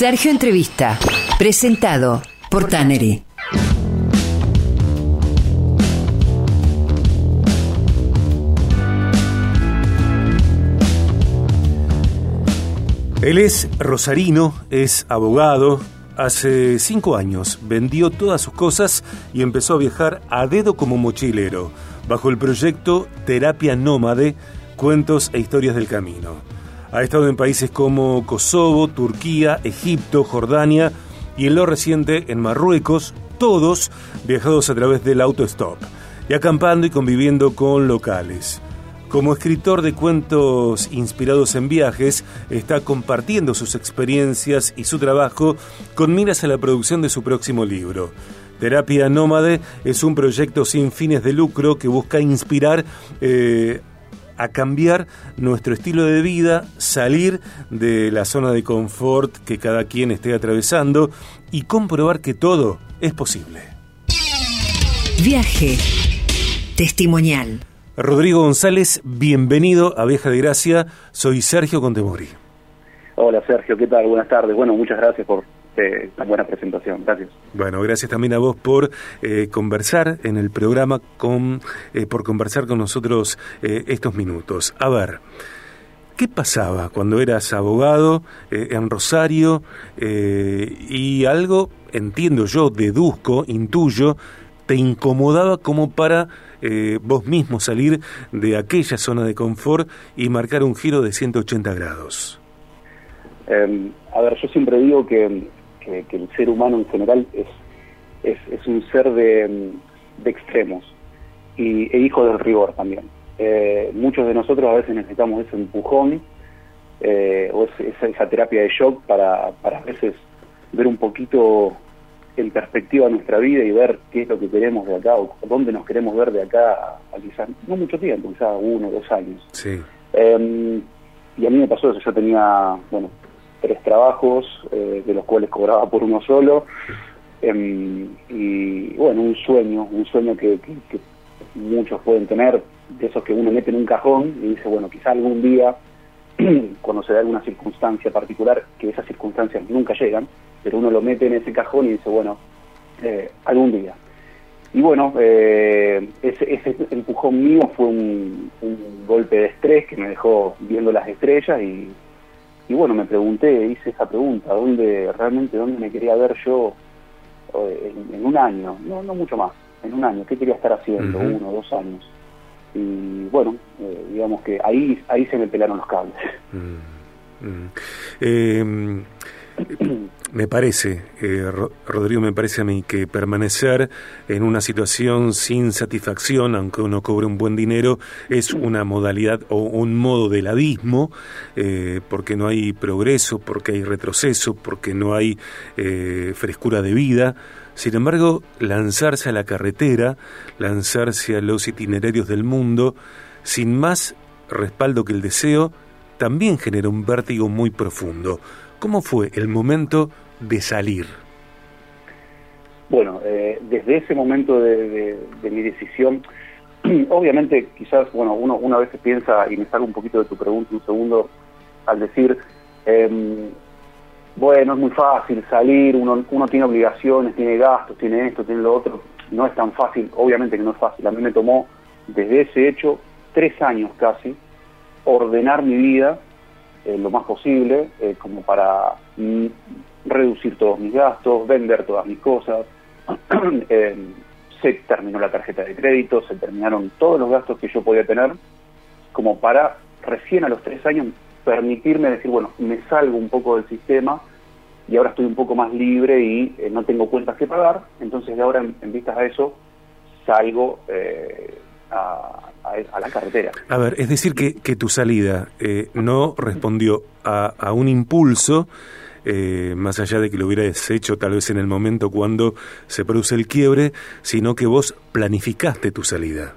Sergio Entrevista, presentado por Tannery. Él es rosarino, es abogado. Hace cinco años vendió todas sus cosas y empezó a viajar a dedo como mochilero, bajo el proyecto Terapia Nómade, Cuentos e Historias del Camino. Ha estado en países como Kosovo, Turquía, Egipto, Jordania y en lo reciente en Marruecos, todos viajados a través del autostop y acampando y conviviendo con locales. Como escritor de cuentos inspirados en viajes, está compartiendo sus experiencias y su trabajo con miras a la producción de su próximo libro. Terapia Nómade es un proyecto sin fines de lucro que busca inspirar eh, a cambiar nuestro estilo de vida, salir de la zona de confort que cada quien esté atravesando y comprobar que todo es posible. Viaje testimonial. Rodrigo González, bienvenido a Vieja de Gracia. Soy Sergio Contemori. Hola Sergio, ¿qué tal? Buenas tardes. Bueno, muchas gracias por eh, la buena presentación. Gracias. Bueno, gracias también a vos por eh, conversar en el programa, con, eh, por conversar con nosotros estos minutos. A ver, ¿qué pasaba cuando eras abogado en Rosario y algo, entiendo yo, deduzco, intuyo, te incomodaba como para eh, vos mismo salir de aquella zona de confort y marcar un giro de 180 grados? Em, a ver, yo siempre digo que, el ser humano en general es, es, un ser de, extremos y, e hijo del rigor también. Eh, muchos de nosotros a veces necesitamos ese empujón eh, o esa, esa, terapia de shock para, para a veces ver un poquito en perspectiva nuestra vida y ver qué es lo que queremos de acá o dónde nos queremos ver de acá a, quizás, no mucho tiempo, quizás uno o dos años. Sí. Em, y a mí me pasó eso, yo tenía, bueno, tres trabajos, eh, de los cuales cobraba por uno solo, em, y bueno, un sueño, un sueño que, muchos pueden tener, de esos que uno mete en un cajón y dice, bueno, quizá algún día, cuando se da alguna circunstancia particular, que esas circunstancias nunca llegan, pero uno lo mete en ese cajón y dice, bueno, eh, algún día. Y bueno, eh, ese, ese, empujón mío fue un, golpe de estrés que me dejó viendo las estrellas y, y bueno, me pregunté, hice esa pregunta, ¿dónde realmente dónde me quería ver yo eh, en, un año? No, no mucho más, en un año, ¿qué quería estar haciendo? uno Uno, dos años. Y bueno, digamos que ahí, ahí se me pelaron los cables. Mm. Me parece, eh, Rodrigo, me parece a mí que permanecer en una situación sin satisfacción, aunque uno cobre un buen dinero, es una modalidad o un modo del abismo, eh, porque no hay progreso, porque hay retroceso, porque no hay eh, frescura de vida. Sin embargo, lanzarse a la carretera, lanzarse a los itinerarios del mundo, sin más respaldo que el deseo, también genera un vértigo muy profundo. ¿Cómo fue el momento de salir? Bueno, eh, desde ese momento de, mi decisión, obviamente quizás, bueno, uno una vez piensa, y me salgo un poquito de tu pregunta un segundo, al decir, em, bueno, es muy fácil salir, uno, uno tiene obligaciones, tiene gastos, tiene esto, tiene lo otro, no es tan fácil, obviamente que no es fácil, a mí me tomó desde ese hecho tres años casi ordenar mi vida eh, lo más posible, eh, como para mm, reducir todos mis gastos, vender todas mis cosas. Eh, se terminó la tarjeta de crédito, se terminaron todos los gastos que yo podía tener, como para recién a los tres años permitirme decir, bueno, me salgo un poco del sistema y ahora estoy un poco más libre y no tengo cuentas que pagar, entonces de ahora en, vistas a eso salgo a, a, la carretera. A ver, es decir que, que tu salida eh, no respondió a, a un impulso, eh, más allá de que lo hubieras hecho tal vez en el momento cuando se produce el quiebre, sino que vos planificaste tu salida.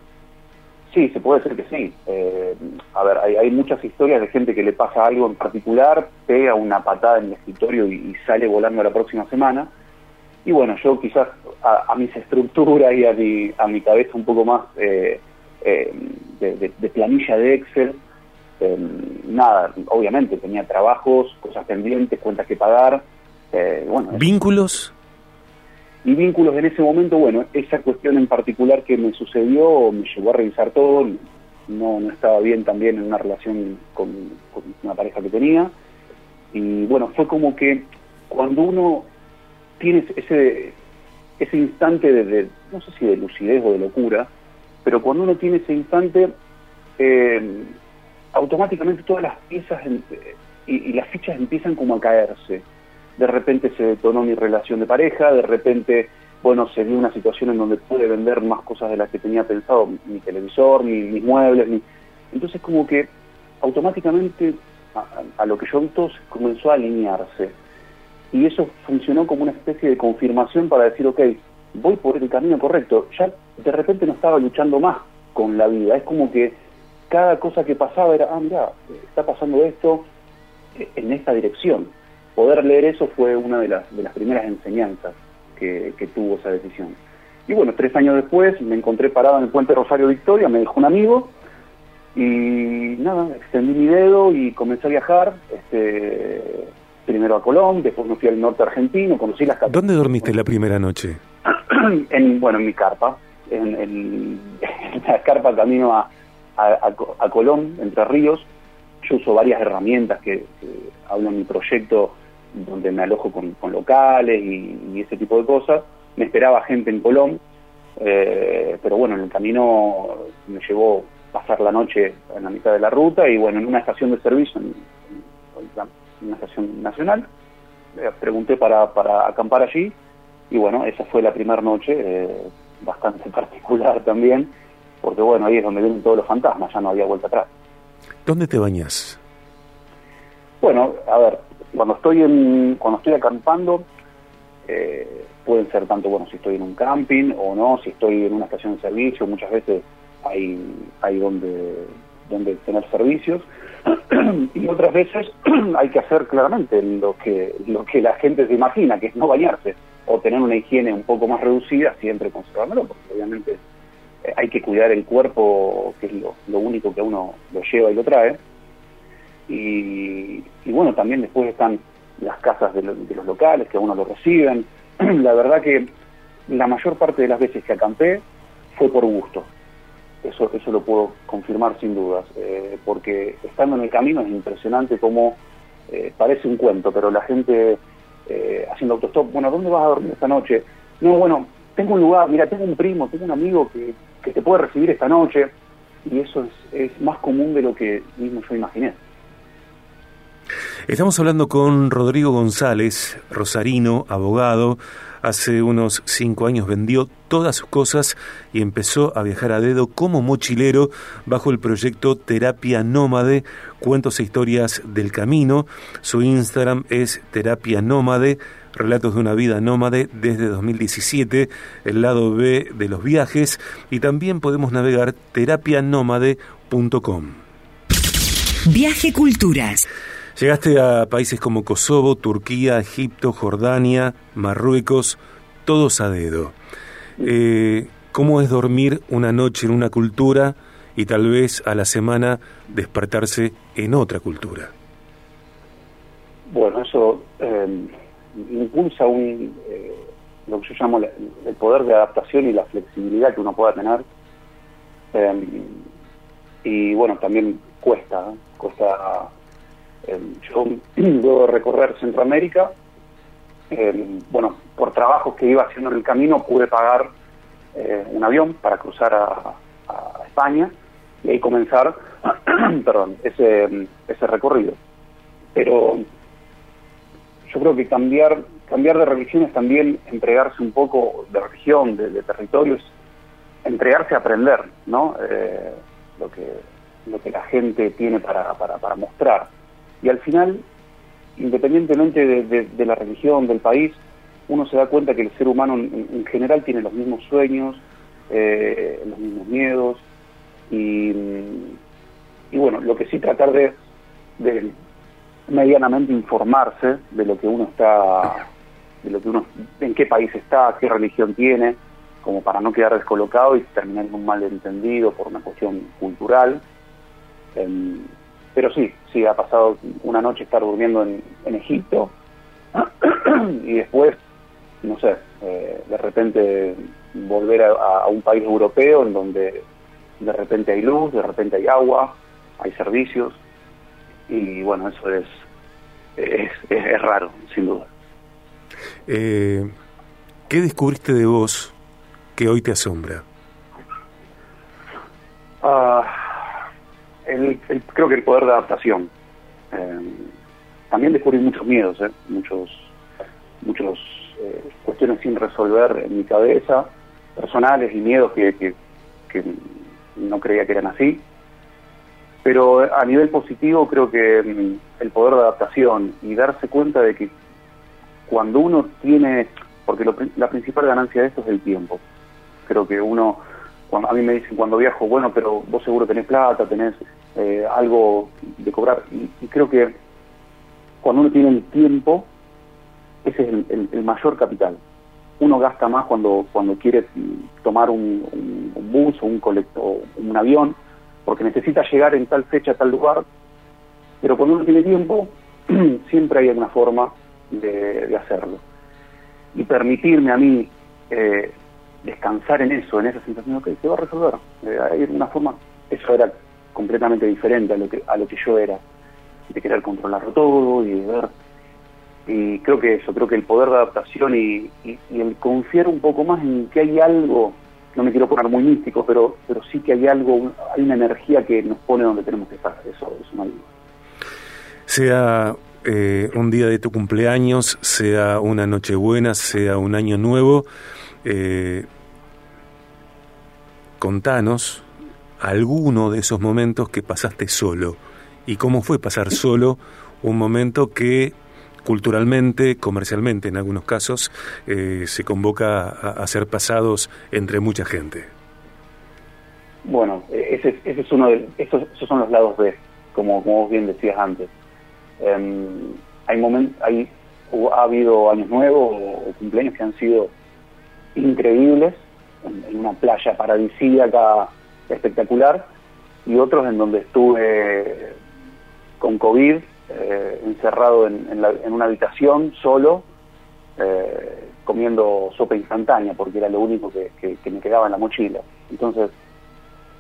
Sí, se puede decir que sí. Eh, a ver, hay, hay, muchas historias de gente que le pasa algo en particular, pega una patada en el escritorio y, sale volando la próxima semana. Y bueno, yo quizás a, a mis estructuras y a mi, a mi cabeza un poco más eh, eh, de, planilla de Excel. Eh, nada, obviamente tenía trabajos, cosas pendientes, cuentas que pagar, Eh, bueno, ¿Vínculos? Y vínculos en ese momento, bueno, esa cuestión en particular que me sucedió me llevó a revisar todo, no, no estaba bien también en una relación con, una pareja que tenía, y bueno, fue como que cuando uno tiene ese, ese instante de, no sé si de lucidez o de locura, pero cuando uno tiene ese instante, eh, automáticamente todas las piezas y, y, las fichas empiezan como a caerse. De repente se detonó mi relación de pareja, de repente, bueno, se dio una situación en donde pude vender más cosas de las que tenía pensado, mi televisor, mis muebles, mi... entonces como que automáticamente a, lo que yo vi comenzó a alinearse. Y eso funcionó como una especie de confirmación para decir, ok, voy por el camino correcto. Ya de repente no estaba luchando más con la vida, es como que cada cosa que pasaba era, ah, mira, está pasando esto eh, en esta dirección. Poder leer eso fue una de las, de las primeras enseñanzas que, tuvo esa decisión. Y bueno, tres años después me encontré parado en el puente Rosario Victoria, me dijo un amigo, y nada, extendí mi dedo y comencé a viajar, este, primero a Colón, después me fui al norte argentino, conocí las ¿Dónde dormiste la primera noche? en, bueno, en mi carpa, en, en la carpa camino a, a, Colón, Entre Ríos. Yo uso varias herramientas que, hablo en mi proyecto donde me alojo con, locales y, ese tipo de cosas. Me esperaba gente en Colón, eh, pero bueno, en el camino me llevó pasar la noche en la mitad de la ruta y bueno, en una estación de servicio, en, una estación nacional, eh, pregunté para, para acampar allí y bueno, esa fue la primera noche, eh, bastante particular también, porque bueno, ahí es donde vienen todos los fantasmas, ya no había vuelta atrás. ¿Dónde te bañas? Bueno, a ver, cuando estoy en, cuando estoy acampando, eh, pueden ser tanto, bueno, si estoy en un camping o no, si estoy en una estación de servicio, muchas veces hay, hay donde, donde tener servicios, y otras veces hay que hacer claramente lo que, lo que la gente se imagina, que es no bañarse, o tener una higiene un poco más reducida, siempre conservándolo, porque obviamente eh, hay que cuidar el cuerpo, que es lo, único que uno lo lleva y lo trae. Y, bueno, también después están las casas de, los locales que a uno lo reciben. la verdad que la mayor parte de las veces que acampé fue por gusto. Eso, eso lo puedo confirmar sin dudas, eh, porque estando en el camino es impresionante cómo eh, parece un cuento, pero la gente haciendo autostop, bueno, ¿dónde vas a dormir esta noche? No, bueno, tengo un lugar, mira, tengo un primo, tengo un amigo que, que te puede recibir esta noche, y eso es, es más común de lo que mismo yo imaginé. Estamos hablando con Rodrigo González, rosarino, abogado. Hace unos cinco años vendió todas sus cosas y empezó a viajar a dedo como mochilero bajo el proyecto Terapia Nómade, cuentos e historias del camino. Su Instagram es Terapia Nómade Relatos de una vida nómade desde 2017, el lado B de los viajes y también podemos navegar terapianómade.com. Viaje Culturas. Llegaste a países como Kosovo, Turquía, Egipto, Jordania, Marruecos, todos a dedo. Eh, ¿Cómo es dormir una noche en una cultura y tal vez a la semana despertarse en otra cultura? Bueno, eso eh, impulsa un, eh, lo que yo llamo el poder de adaptación y la flexibilidad que uno pueda tener. Em, y bueno, también cuesta, cuesta, yo luego de recorrer Centroamérica, em, bueno, por trabajos que iba haciendo en el camino pude pagar eh, un avión para cruzar a, España y ahí comenzar, perdón, ese, ese recorrido. Pero yo creo que cambiar cambiar de religión es también entregarse un poco de religión, de, territorios, entregarse a aprender, ¿no? Eh, lo que lo que la gente tiene para, para, mostrar. Y al final, independientemente de, la religión, del país, uno se da cuenta que el ser humano en, general tiene los mismos sueños, eh, los mismos miedos, y, y, bueno, lo que sí tratar de, medianamente informarse de lo que uno está, de lo que uno, en qué país está, qué religión tiene, como para no quedar descolocado y terminar en un malentendido por una cuestión cultural. Em, pero sí, sí, ha pasado una noche estar durmiendo en, Egipto y después, no sé, eh, de repente volver a, un país europeo en donde de repente hay luz, de repente hay agua, hay servicios, y bueno, eso es, es, es, raro, sin duda. Eh, ¿Qué descubriste de vos que hoy te asombra? Ah, el, creo que el poder de adaptación. Eh, también descubrí muchos miedos, eh, muchos, muchos eh, cuestiones sin resolver en mi cabeza, personales y miedos que, que, no creía que eran así. Pero a nivel positivo creo que mm, el poder de adaptación y darse cuenta de que cuando uno tiene, porque la principal ganancia de esto es el tiempo. Creo que uno a mí me dicen cuando viajo, bueno, pero vos seguro tenés plata, tenés eh, algo de cobrar. Y, creo que cuando uno tiene el tiempo, ese es el, mayor capital. Uno gasta más cuando, cuando quiere tomar un, bus o un, colecto, un avión, porque necesita llegar en tal fecha a tal lugar, pero cuando uno tiene tiempo, siempre hay alguna forma de, hacerlo. Y permitirme a mí eh, descansar en eso, en esa sensación, que se va a resolver. Eh, hay una forma, eso era completamente diferente a lo que a lo que yo era, de querer controlarlo todo y de ver. Y creo que eso, creo que el poder de adaptación y, el confiar un poco más en que hay algo, no me quiero poner muy místico, pero pero sí que hay algo, hay una energía que nos pone donde tenemos que estar, eso es una Sea eh, un día de tu cumpleaños, sea una noche buena, sea un año nuevo, eh, contanos alguno de esos momentos que pasaste solo y cómo fue pasar solo un momento que culturalmente, comercialmente en algunos casos, eh, se convoca a, ser pasados entre mucha gente. Bueno, ese, es uno de esos, son los lados B, como, como vos bien decías antes. Em, hay momentos, hay, ha habido años nuevos o cumpleaños que han sido increíbles, en, una playa paradisíaca espectacular, y otros en donde estuve con COVID, eh, encerrado en, una habitación solo, eh, comiendo sopa instantánea, porque era lo único que, me quedaba en la mochila. Entonces,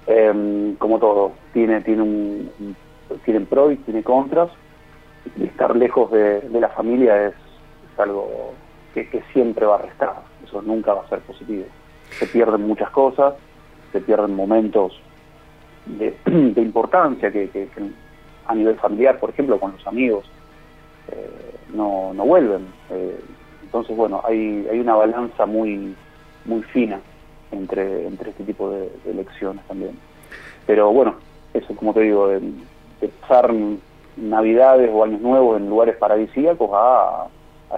em, como todo, tiene, tiene, un, tiene pros y tiene contras, y estar lejos de, la familia es, algo que, que siempre va a restar eso nunca va a ser positivo. Se pierden muchas cosas, se pierden momentos de, importancia que, a nivel familiar, por ejemplo, con los amigos, eh, no, no vuelven. Eh, entonces, bueno, hay, hay una balanza muy, muy fina entre, entre este tipo de, elecciones también. Pero bueno, eso como te digo, de, pasar navidades o años nuevos en lugares paradisíacos a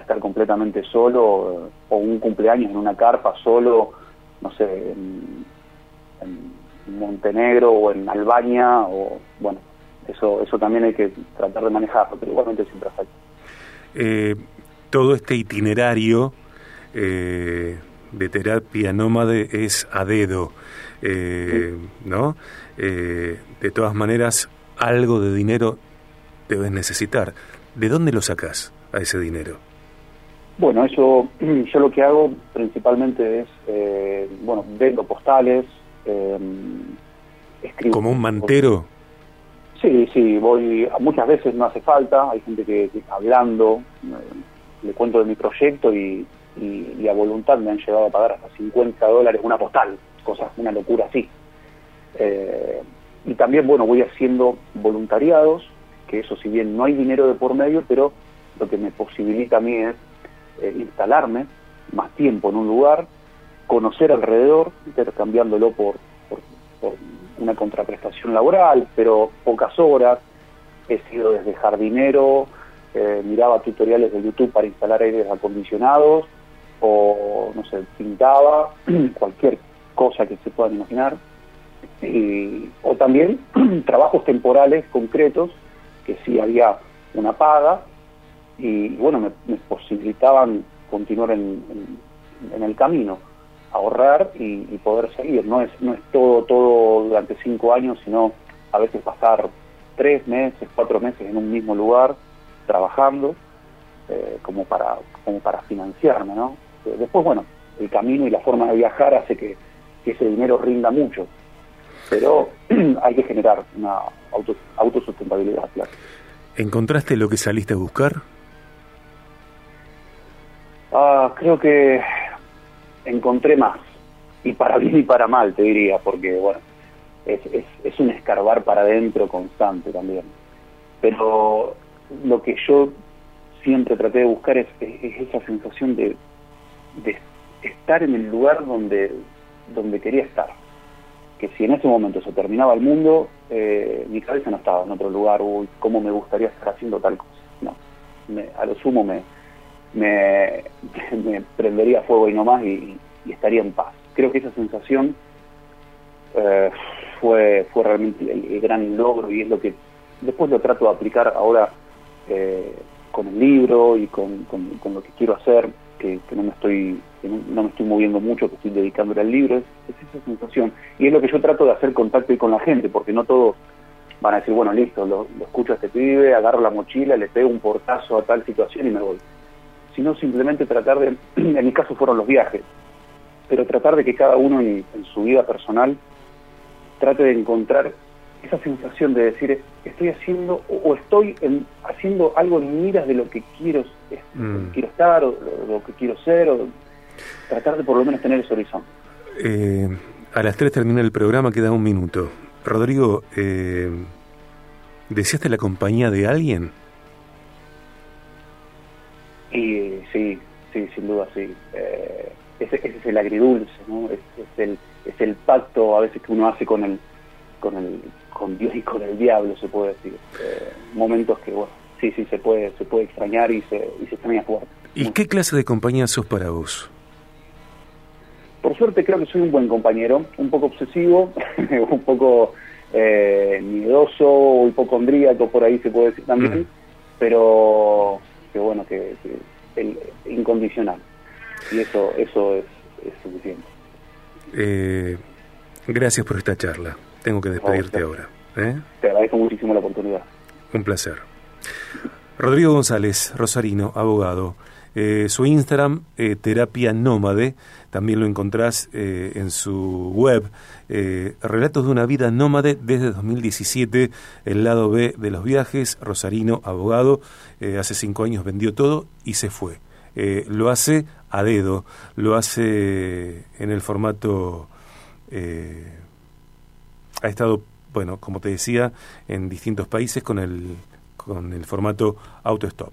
estar completamente solo eh, o un cumpleaños en una carpa solo, no sé, Montenegro o en Albania o bueno, eso eso también hay que tratar de manejarlo, pero igualmente siempre afecta. Eh, todo este itinerario eh, de terapia nómade es a dedo, eh, ¿no? de todas maneras, algo de dinero debes necesitar. ¿De dónde lo sacas a ese dinero? Bueno, eso yo lo que hago principalmente es, eh, bueno, vendo postales, eh, escribo... ¿Como un mantero? Sí, sí, voy, muchas veces no hace falta, hay gente que, hablando, eh, le cuento de mi proyecto y, y, a voluntad me han llegado a pagar hasta 50 dólares una postal, cosas, una locura así. y también, bueno, voy haciendo voluntariados, que eso si bien no hay dinero de por medio, pero lo que me posibilita a mí es eh, instalarme más tiempo en un lugar, conocer alrededor, intercambiándolo por, una contraprestación laboral, pero pocas horas. He sido desde jardinero, eh, miraba tutoriales de YouTube para instalar aires acondicionados, o no sé, pintaba, cualquier cosa que se puedan imaginar. o también trabajos temporales concretos, que sí había una paga, y, bueno, me, posibilitaban continuar en, el camino, ahorrar y, poder seguir. No es, no es todo, todo durante cinco años, sino a veces pasar tres meses, cuatro meses en un mismo lugar trabajando eh, como para como para financiarme, ¿no? Eh, después, bueno, el camino y la forma de viajar hace que, ese dinero rinda mucho, pero hay que generar una auto, autosustentabilidad, claro. ¿Encontraste lo que saliste a buscar? Ah, creo que encontré más, y para bien y para mal, te diría, porque, bueno, es, es, es un escarbar para adentro constante también. Pero lo que yo siempre traté de buscar es, esa sensación de, de, estar en el lugar donde, donde quería estar. Que si en ese momento se terminaba el mundo, eh, mi cabeza no estaba en otro lugar, uy, cómo me gustaría estar haciendo tal cosa. No, a lo sumo me, me, me prendería fuego y no más y, estaría en paz. Creo que esa sensación eh, fue, fue realmente el, gran logro y es lo que después lo trato de aplicar ahora eh, con el libro y con, con, lo que quiero hacer, que, no me estoy no, me estoy moviendo mucho, que estoy dedicándole al libro, es, esa sensación. Y es lo que yo trato de hacer contacto con la gente, porque no todos van a decir, bueno, listo, lo, escucho a este pibe, agarro la mochila, le pego un portazo a tal situación y me voy. Sino simplemente tratar de, en mi caso fueron los viajes, pero tratar de que cada uno en su vida personal trate de encontrar esa sensación de decir, estoy haciendo o estoy haciendo algo en miras de lo que quiero, mm. quiero estar o lo, que quiero ser, o tratar de por lo menos tener ese horizonte. Eh, a las tres termina el programa, queda un minuto. Rodrigo, eh, ¿deseaste la compañía de alguien? Y, sí, sí, sin duda, sí. Eh, ese, es el agridulce, ¿no? Es, el, es el pacto a veces que uno hace con el, con el con Dios y con el diablo, se puede decir. Eh, momentos que, bueno, sí, sí, se puede, se puede extrañar y se, y se extraña fuerte. ¿Y qué clase de compañía sos para vos? Por suerte creo que soy un buen compañero, un poco obsesivo, un poco eh, miedoso, hipocondríaco, por ahí se puede decir también, mm. pero que bueno, que, el, incondicional. Y eso, eso es, es suficiente. Eh, gracias por esta charla. Tengo que despedirte ahora. ¿eh? Te agradezco muchísimo la oportunidad. Un placer. Rodrigo González, Rosarino, abogado. Eh, su Instagram, eh, Terapia Nómade, también lo encontrás en su web. Relatos de una vida nómade desde 2017, el lado B de los viajes. Rosarino, abogado, hace cinco años vendió todo y se fue. lo hace a dedo, lo hace en el formato ha estado, bueno, como te decía, en distintos países con el, con el formato auto-stop.